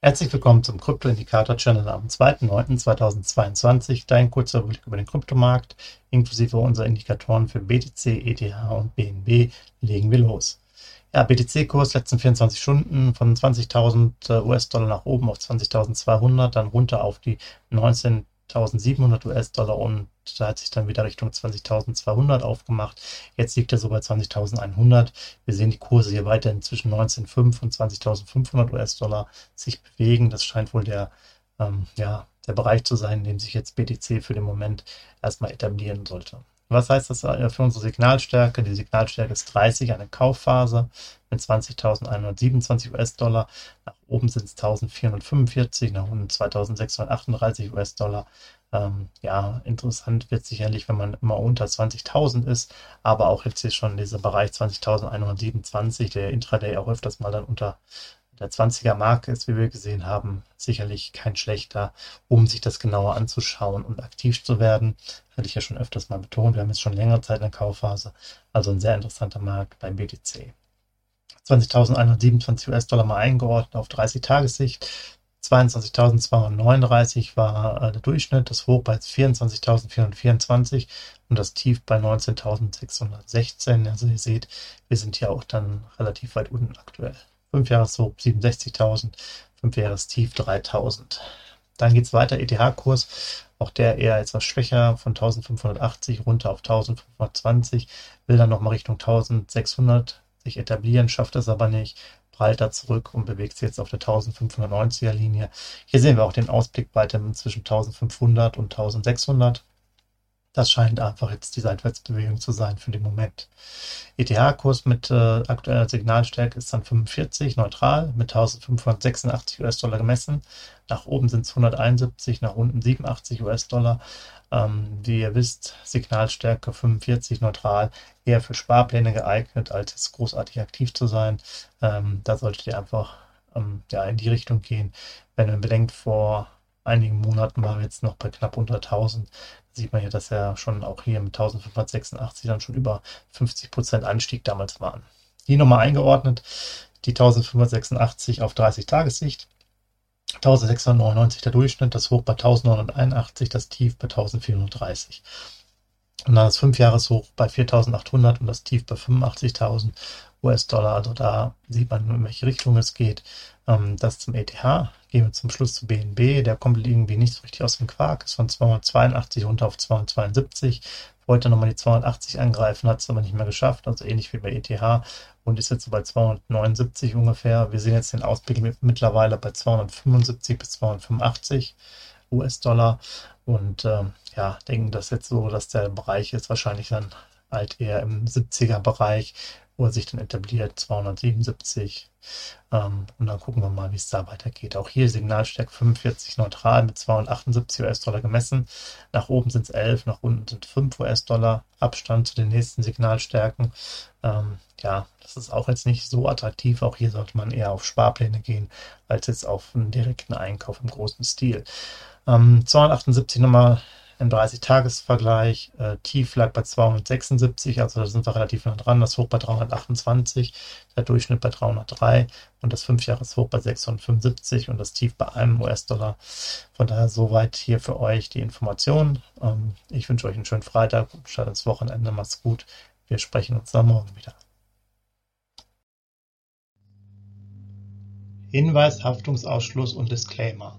Herzlich willkommen zum Krypto-Indikator-Channel am 2.9.2022. Dein kurzer Überblick über den Kryptomarkt, inklusive unserer Indikatoren für BTC, ETH und BNB, legen wir los. Ja, BTC-Kurs letzten 24 Stunden von 20.000 US-Dollar nach oben auf 20.200, dann runter auf die 19 1700 US-Dollar und da hat sich dann wieder Richtung 20.200 aufgemacht. Jetzt liegt er so bei 20.100. Wir sehen die Kurse hier weiterhin zwischen 19.500 und 20.500 US-Dollar sich bewegen. Das scheint wohl der, ähm, ja, der Bereich zu sein, in dem sich jetzt BTC für den Moment erstmal etablieren sollte. Was heißt das für unsere Signalstärke? Die Signalstärke ist 30, eine Kaufphase mit 20.127 US-Dollar. Nach oben sind es 1.445, nach unten 2.638 US-Dollar. Ähm, ja, interessant wird sicherlich, wenn man immer unter 20.000 ist, aber auch jetzt hier schon dieser Bereich 20.127, der Intraday auch öfters mal dann unter der 20er Marke ist, wie wir gesehen haben, sicherlich kein schlechter, um sich das genauer anzuschauen und aktiv zu werden. Hatte ich ja schon öfters mal betont. Wir haben jetzt schon längere Zeit eine Kaufphase. Also ein sehr interessanter Markt beim BTC. 20.127 US-Dollar mal eingeordnet auf 30 Tagessicht. 22.239 war äh, der Durchschnitt, das Hoch bei 24.424 und das Tief bei 19.616. Also ihr seht, wir sind hier auch dann relativ weit unten aktuell. 5 Jahreshoch 67.000, 5 Jahrestief 3.000. Dann geht es weiter, ETH-Kurs, auch der eher etwas schwächer, von 1580 runter auf 1520, will dann nochmal Richtung 1600 sich etablieren, schafft es aber nicht, prallt da zurück und bewegt sich jetzt auf der 1590er Linie. Hier sehen wir auch den Ausblick weiter zwischen 1500 und 1600. Das scheint einfach jetzt die Seitwärtsbewegung zu sein für den Moment. ETH-Kurs mit äh, aktueller Signalstärke ist dann 45, neutral, mit 1586 US-Dollar gemessen. Nach oben sind es 171, nach unten 87 US-Dollar. Ähm, wie ihr wisst, Signalstärke 45, neutral, eher für Sparpläne geeignet, als jetzt großartig aktiv zu sein. Ähm, da solltet ihr einfach ähm, ja, in die Richtung gehen. Wenn man bedenkt, vor einigen Monaten war wir jetzt noch bei knapp unter 1000 sieht man ja, dass er schon auch hier mit 1586 dann schon über 50 Prozent Anstieg damals waren. Die nochmal eingeordnet, die 1586 auf 30 Tagessicht, 1699 der Durchschnitt, das Hoch bei 1981, das Tief bei 1430. Und dann das 5-Jahres-Hoch bei 4800 und das Tief bei 85.000 US-Dollar. Also da sieht man, in welche Richtung es geht. Ähm, das zum ETH. Gehen wir zum Schluss zu BNB. Der kommt irgendwie nicht so richtig aus dem Quark. Ist von 282 runter auf 272. Wollte nochmal die 280 angreifen, hat es aber nicht mehr geschafft. Also ähnlich wie bei ETH. Und ist jetzt so bei 279 ungefähr. Wir sehen jetzt den Ausblick mittlerweile bei 275 bis 285 US-Dollar. Und ähm, ja, denken das jetzt so, dass der Bereich ist wahrscheinlich dann halt eher im 70er Bereich wo er sich dann etabliert, 277. Ähm, und dann gucken wir mal, wie es da weitergeht. Auch hier Signalstärke 45 neutral mit 278 US-Dollar gemessen. Nach oben sind es 11, nach unten sind 5 US-Dollar. Abstand zu den nächsten Signalstärken. Ähm, ja, das ist auch jetzt nicht so attraktiv. Auch hier sollte man eher auf Sparpläne gehen, als jetzt auf einen direkten Einkauf im großen Stil. Ähm, 278 nochmal im 30-Tages-Vergleich. Äh, Tief lag bei 276, also da sind wir relativ nah dran. Das Hoch bei 328, der Durchschnitt bei 303 und das 5-Jahres-Hoch bei 675 und das Tief bei einem US-Dollar. Von daher soweit hier für euch die Information. Ähm, ich wünsche euch einen schönen Freitag, guten Start ins Wochenende, macht's gut. Wir sprechen uns dann morgen wieder. Hinweis, Haftungsausschluss und Disclaimer.